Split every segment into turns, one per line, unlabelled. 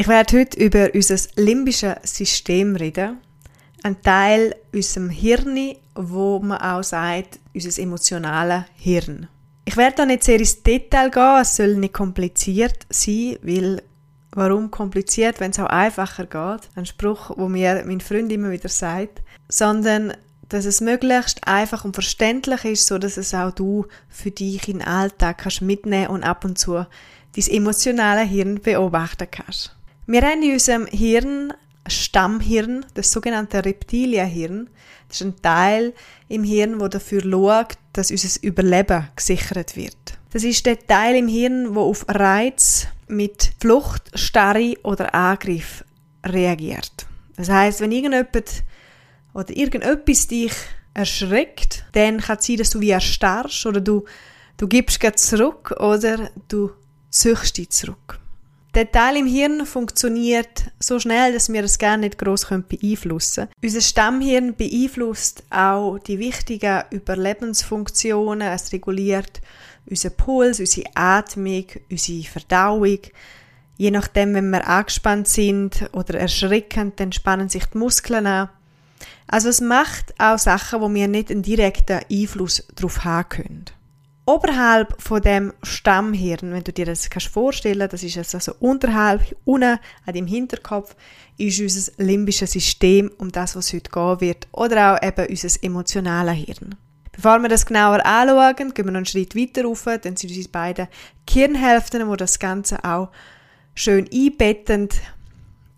Ich werde heute über unser limbisches System reden. Ein Teil unserem Hirn, wo man auch sagt, unser emotionales Hirn. Ich werde da nicht sehr ins Detail gehen, es soll nicht kompliziert sein, weil warum kompliziert, wenn es auch einfacher geht? Ein Spruch, wo mir mein Freund immer wieder sagt, sondern dass es möglichst einfach und verständlich ist, so dass es auch du für dich in den Alltag kannst mitnehmen und ab und zu dein emotionale Hirn beobachten kannst. Wir haben in unserem Hirn Stammhirn, das sogenannte Reptilienhirn. Das ist ein Teil im Hirn, wo dafür schaut, dass unser Überleben gesichert wird. Das ist der Teil im Hirn, wo auf Reiz mit Flucht, Starre oder Angriff reagiert. Das heißt, wenn irgendjemand oder irgendetwas dich erschreckt, dann kann es sein, dass du wie erstarrst oder du, du gibst zurück oder du züchst dich zurück. Der Teil im Hirn funktioniert so schnell, dass wir es gerne nicht gross beeinflussen können. Unser Stammhirn beeinflusst auch die wichtigen Überlebensfunktionen. Es reguliert unseren Puls, unsere Atmung, unsere Verdauung. Je nachdem, wenn wir angespannt sind oder erschreckend, dann spannen sich die Muskeln an. Also es macht auch Sachen, wo wir nicht einen direkten Einfluss darauf haben können. Oberhalb von dem Stammhirn, wenn du dir das kannst vorstellen, das ist also unterhalb, unten an dem Hinterkopf, ist unser limbisches System, um das, was heute gehen wird, oder auch eben unser emotionales Hirn. Bevor wir das genauer anschauen, gehen wir noch einen Schritt weiter rauf, dann sind unsere beiden Gehirnhälften, wo das Ganze auch schön einbettend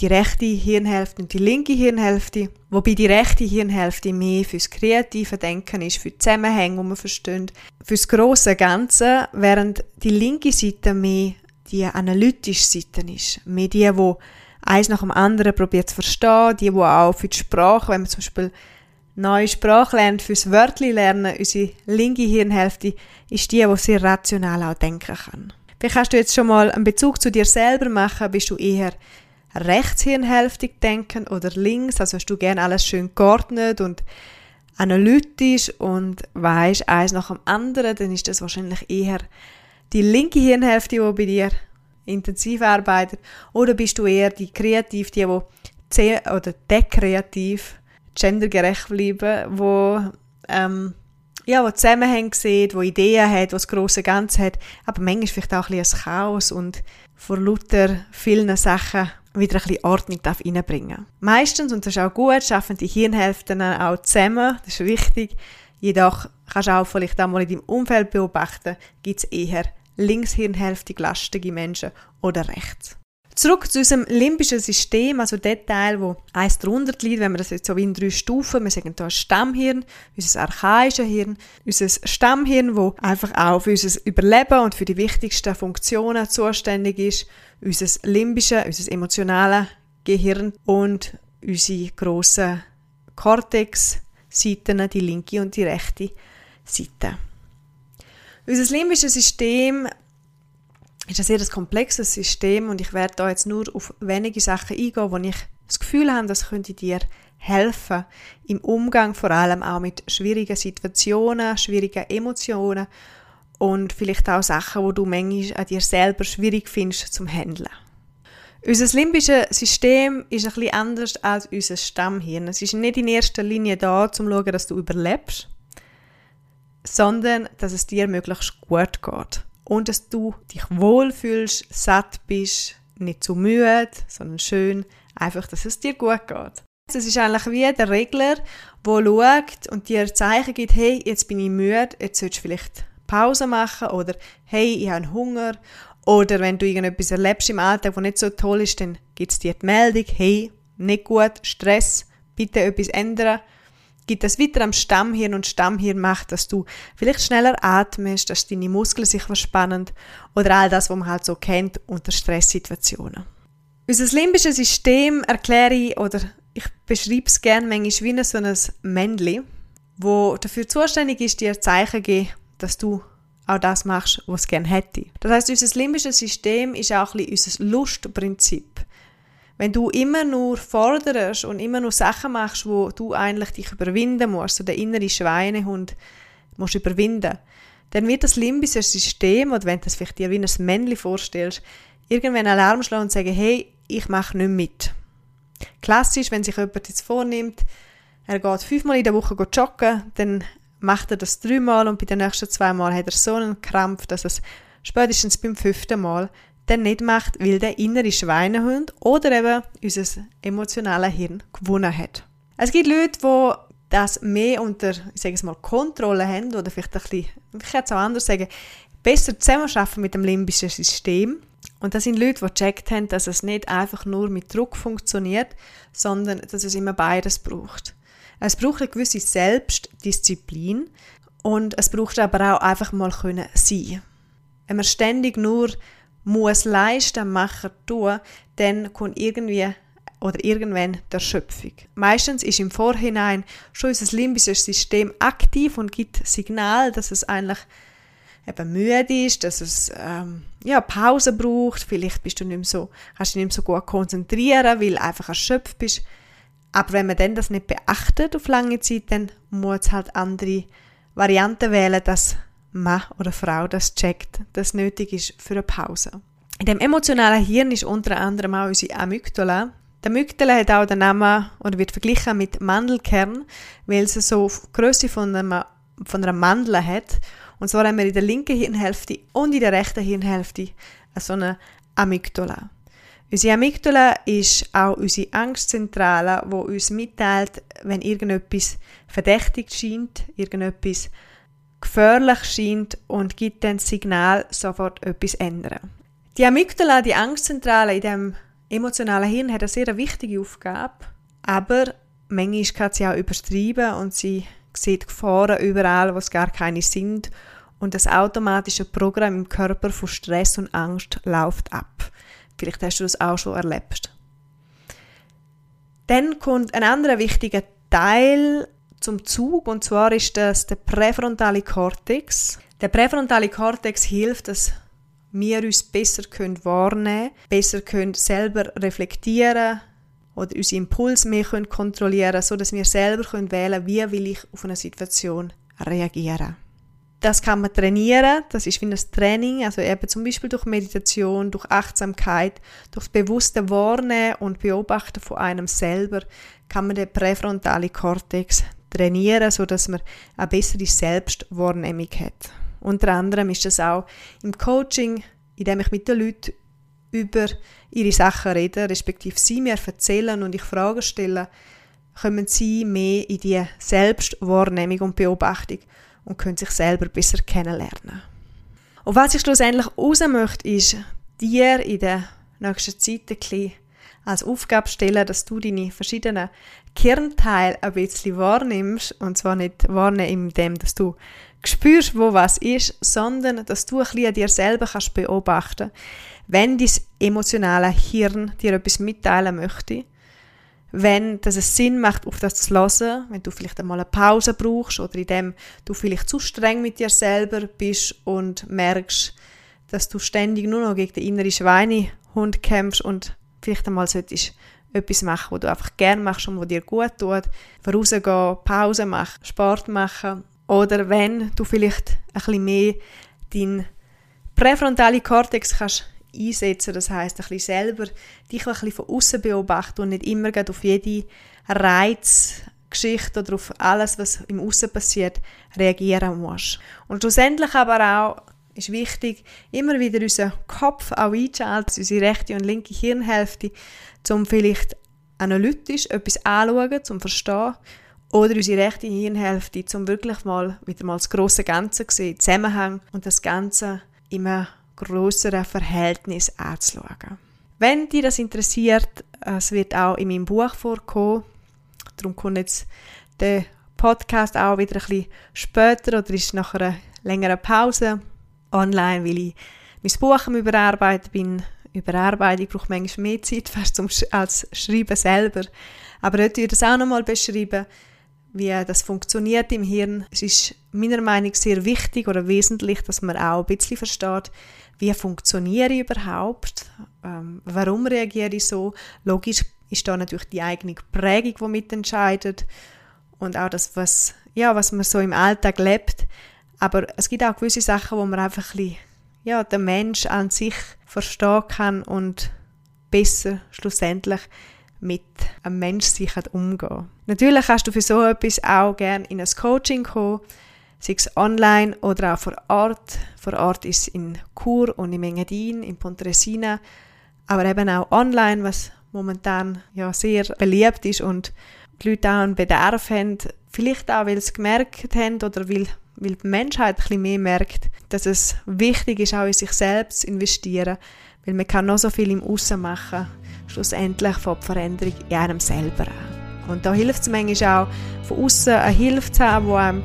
die rechte Hirnhälfte und die linke Hirnhälfte, wobei die rechte Hirnhälfte mehr fürs kreative Denken ist, für Zusammenhänge, die man versteht, fürs große Ganze, während die linke Seite mehr die analytische Seite ist, mehr die, wo eins nach dem anderen probiert zu verstehen, die, wo auch für die Sprache, wenn man zum Beispiel neue Sprache lernt, fürs Wörtli lernen, unsere linke Hirnhälfte ist die, die sehr rational auch denken kann. Vielleicht kannst du jetzt schon mal einen Bezug zu dir selber machen, bist du eher rechtshirnhälftig denken oder links, also hast du gerne alles schön geordnet und analytisch und weißt eins nach dem anderen, dann ist das wahrscheinlich eher die linke Hirnhälfte, die bei dir intensiv arbeitet, oder bist du eher die kreativ, die, die oder der gendergerecht bleiben, wo ähm, ja, wo Zusammenhänge sieht, wo Ideen hat, wo das große Ganze hat, aber manchmal vielleicht auch ein bisschen Chaos und vor lauter vielen Sachen wieder ein bisschen Ordnung darf reinbringen Meistens, und das ist auch gut, arbeiten die Hirnhälften auch zusammen, das ist wichtig. Jedoch kannst du auch vielleicht auch mal in deinem Umfeld beobachten, gibt es eher linkshirnhälftig lastige Menschen oder rechts. Zurück zu unserem limbischen System, also der Teil, wo eins drunter liegt, wenn wir das jetzt so wie in drei Stufen, wir sagen hier Stammhirn, unser archaisches Hirn, unser Stammhirn, wo einfach auch für unser Überleben und für die wichtigsten Funktionen zuständig ist, unser limbische, unser emotionales Gehirn und unsere grossen Cortex-Seiten, die linke und die rechte Seite. Unser limbisches System ist ein sehr komplexes System und ich werde da jetzt nur auf wenige Sachen eingehen, wo ich das Gefühl habe, das könnte dir helfen im Umgang vor allem auch mit schwierigen Situationen, schwierigen Emotionen und vielleicht auch Sachen, wo du manchmal an dir selber schwierig findest zum Handeln. Unser limbisches System ist ein bisschen anders als unser Stammhirn. Es ist nicht in erster Linie da, um zu schauen, dass du überlebst, sondern dass es dir möglichst gut geht und dass du dich wohlfühlst, satt bist, nicht zu müde, sondern schön, einfach, dass es dir gut geht. Es ist eigentlich wie der Regler, der schaut und dir Zeichen gibt, hey, jetzt bin ich müde, jetzt solltest du vielleicht Pause machen oder hey, ich habe Hunger oder wenn du irgendetwas erlebst im Alltag, was nicht so toll ist, dann gibt es dir die Meldung, hey, nicht gut, Stress, bitte etwas ändern. Gibt es weiter am Stammhirn und Stammhirn macht, dass du vielleicht schneller atmest, dass deine Muskeln sich verspannen oder all das, was man halt so kennt unter Stresssituationen. Unser limbisches System erkläre ich oder ich beschreibe es gerne manchmal wie so ein Männchen, wo dafür zuständig ist, dir Zeichen zu geben, dass du auch das machst, was es gerne hätte. Das heißt, unser limbisches System ist auch ein bisschen unser Lustprinzip. Wenn du immer nur forderst und immer nur Sachen machst, wo du eigentlich dich überwinden musst, so der innere Schweinehund musst überwinden, dann wird das limbische System, oder wenn du das vielleicht dir wie ein Männchen vorstellst, irgendwann Alarm schlagen und sagen, hey, ich mache nicht mit. Klassisch, wenn sich jemand jetzt vornimmt, er geht fünfmal in der Woche joggen, dann macht er das dreimal und bei den nächsten zwei Mal hat er so einen Krampf, dass es spätestens beim fünften Mal dann nicht macht, weil der innere Schweinehund oder eben unser emotionales Hirn gewonnen hat. Es gibt Leute, die das mehr unter, ich sage es mal, Kontrolle haben oder vielleicht ein bisschen, ich kann es auch anders sagen, besser zusammenarbeiten mit dem limbischen System. Und das sind Leute, die gecheckt haben, dass es nicht einfach nur mit Druck funktioniert, sondern dass es immer beides braucht. Es braucht eine gewisse Selbstdisziplin und es braucht aber auch einfach mal können sein. Wenn man ständig nur muss leisten, machen, tun, dann kommt irgendwie oder irgendwann der Schöpfung. Meistens ist im Vorhinein schon unser limbisches System aktiv und gibt Signal, dass es eigentlich eben müde ist, dass es ähm, ja, Pause braucht, vielleicht bist du nicht mehr so, kannst dich nicht mehr so gut konzentrieren, weil einfach erschöpft bist. Aber wenn man dann das nicht beachtet auf lange Zeit, dann muss halt andere Varianten wählen, dass Mann oder Frau das checkt, dass es nötig ist für eine Pause. In dem emotionalen Hirn ist unter anderem auch unsere Amygdala. Die Amygdala hat auch den Namen oder wird verglichen mit Mandelkern, weil sie so die Größe von einer, von einer Mandel hat. Und zwar haben wir in der linken Hirnhälfte und in der rechten Hirnhälfte so eine Amygdala. Unsere Amygdala ist auch unsere Angstzentrale, wo uns mitteilt, wenn irgendetwas verdächtig scheint, irgendetwas gefährlich scheint und gibt dann das Signal, sofort etwas ändern. Die Amygdala, die Angstzentrale in dem emotionalen Hirn, hat eine sehr wichtige Aufgabe, aber manchmal kann sie auch übertreiben und sie sieht Gefahren überall, wo es gar keine sind und das automatische Programm im Körper von Stress und Angst läuft ab. Vielleicht hast du das auch schon erlebt. Dann kommt ein anderer wichtiger Teil zum Zug und zwar ist das der präfrontale Kortex. Der präfrontale Kortex hilft, dass wir uns besser können wahrnehmen, besser können selber reflektieren oder unsere Impulse mehr können kontrollieren, so dass wir selber können wählen, wie will ich auf eine Situation reagieren. Das kann man trainieren, das ist wie ein Training, also eben zum Beispiel durch Meditation, durch Achtsamkeit, durch das bewusste Wahrnehmen und Beobachten von einem selber kann man den präfrontalen Kortex trainieren, so dass man eine bessere Selbstwahrnehmung hat. Unter anderem ist das auch im Coaching, indem ich mit den Leuten über ihre Sachen rede, respektive sie mir erzählen und ich Fragen stelle, kommen sie mehr in die Selbstwahrnehmung und Beobachtung und können sich selber besser kennenlernen. Und was ich schlussendlich raus möchte, ist, dir in der nächsten Zeit ein als Aufgabe stellen, dass du deine verschiedenen Kernteile ein bisschen wahrnimmst. Und zwar nicht wahrnehmen, indem dass du spürst, wo was ist, sondern dass du ein bisschen an dir selber kannst beobachten wenn dein emotionale Hirn dir etwas mitteilen möchte wenn das es Sinn macht, auf das zu hören, wenn du vielleicht einmal eine Pause brauchst oder indem du vielleicht zu streng mit dir selber bist und merkst, dass du ständig nur noch gegen den inneren Schweinehund kämpfst und vielleicht einmal solltest etwas machen, was du einfach gerne machst und was dir gut tut, rausgehen, Pause machen, Sport machen oder wenn du vielleicht ein bisschen mehr deinen präfrontalen Kortex kannst einsetzen. Das heißt, ein bisschen selber dich ein bisschen von außen beobachten und nicht immer auf jede Reizgeschichte oder auf alles, was im Außen passiert, reagieren musst. Und schlussendlich aber auch ist wichtig, immer wieder unseren Kopf auch einzuschalten, unsere rechte und linke Hirnhälfte, um vielleicht analytisch etwas anzuschauen, zum verstehen, oder unsere rechte Hirnhälfte, um wirklich mal wieder mal das große Ganze zu sehen, Zusammenhang und das Ganze immer größeren Verhältnis anzuschauen. Wenn dich das interessiert, es wird auch in meinem Buch vorkommen, darum kommt jetzt der Podcast auch wieder ein bisschen später oder ist nach einer längeren Pause online, weil ich mein Buch am Überarbeiten bin. Überarbeitung braucht manchmal mehr Zeit fast zum, als Schreiben selber. Aber heute würde ich das auch nochmal beschreiben, wie das funktioniert im Hirn. Es ist meiner Meinung nach sehr wichtig oder wesentlich, dass man auch ein bisschen versteht, wie funktioniere ich überhaupt, ähm, warum reagiere ich so. Logisch ist da natürlich die eigene Prägung, die mitentscheidet und auch das, was, ja, was man so im Alltag lebt. Aber es gibt auch gewisse Sachen, wo man einfach ein bisschen, ja, den Mensch an sich verstehen kann und besser schlussendlich mit einem Mensch umgehen. Natürlich kannst du für so etwas auch gerne in ein Coaching kommen, sei es online oder auch vor Ort. Vor Ort ist in Chur und in Engadin, in Pontresina, aber eben auch online, was momentan ja sehr beliebt ist und die Leute auch einen Bedarf haben, vielleicht auch, weil sie gemerkt haben oder weil, weil die Menschheit ein bisschen mehr merkt, dass es wichtig ist, auch in sich selbst zu investieren, weil man kann noch so viel im Aussen machen, schlussendlich von der Veränderung in einem selber an. Und da hilft es manchmal auch, von außen eine Hilfe zu haben, die einem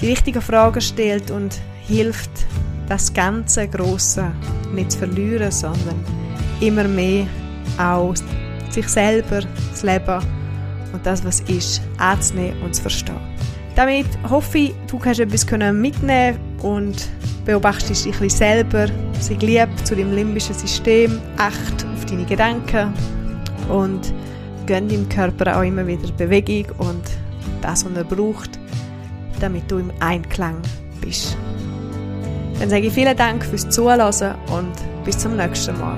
die richtigen Fragen stellt und hilft, das ganze Große nicht zu verlieren, sondern immer mehr auch sich selber, das Leben und das, was ist, anzunehmen und zu verstehen. Damit hoffe ich, du kannst etwas mitnehmen und beobachtest dich ein bisschen selber, sei lieb zu dem limbischen System, acht auf deine Gedanken und gönn deinem Körper auch immer wieder Bewegung und das, was er braucht, damit du im Einklang bist. Dann sage ich vielen Dank fürs Zuhören und bis zum nächsten Mal.